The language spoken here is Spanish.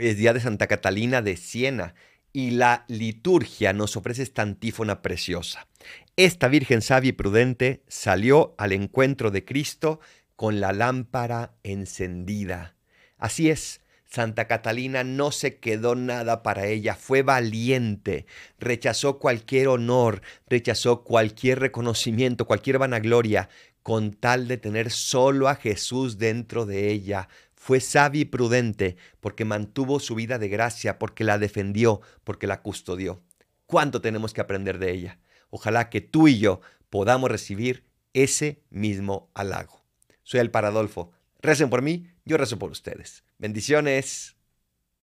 Hoy es día de Santa Catalina de Siena y la liturgia nos ofrece esta antífona preciosa. Esta Virgen sabia y prudente salió al encuentro de Cristo con la lámpara encendida. Así es, Santa Catalina no se quedó nada para ella, fue valiente, rechazó cualquier honor, rechazó cualquier reconocimiento, cualquier vanagloria, con tal de tener solo a Jesús dentro de ella, fue sabia y prudente porque mantuvo su vida de gracia, porque la defendió, porque la custodió. ¿Cuánto tenemos que aprender de ella? Ojalá que tú y yo podamos recibir ese mismo halago. Soy el Paradolfo. Recen por mí, yo rezo por ustedes. Bendiciones.